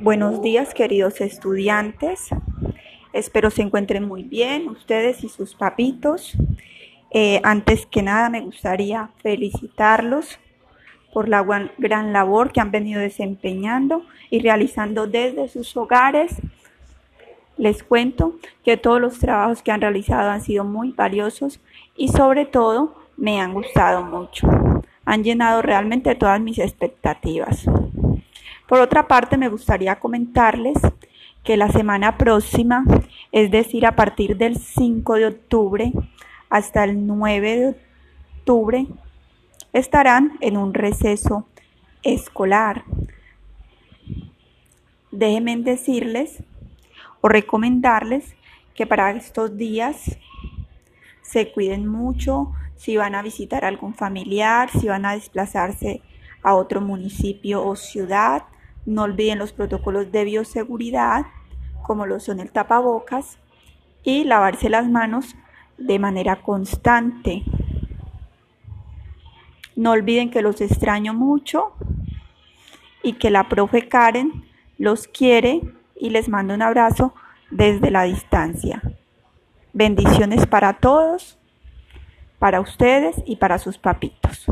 Buenos días queridos estudiantes, espero se encuentren muy bien ustedes y sus papitos. Eh, antes que nada me gustaría felicitarlos por la gran labor que han venido desempeñando y realizando desde sus hogares. Les cuento que todos los trabajos que han realizado han sido muy valiosos y sobre todo me han gustado mucho. Han llenado realmente todas mis expectativas. Por otra parte, me gustaría comentarles que la semana próxima, es decir, a partir del 5 de octubre hasta el 9 de octubre, estarán en un receso escolar. Déjenme decirles o recomendarles que para estos días se cuiden mucho, si van a visitar a algún familiar, si van a desplazarse a otro municipio o ciudad, no olviden los protocolos de bioseguridad, como lo son el tapabocas y lavarse las manos de manera constante. No olviden que los extraño mucho y que la profe Karen los quiere y les mando un abrazo desde la distancia. Bendiciones para todos, para ustedes y para sus papitos.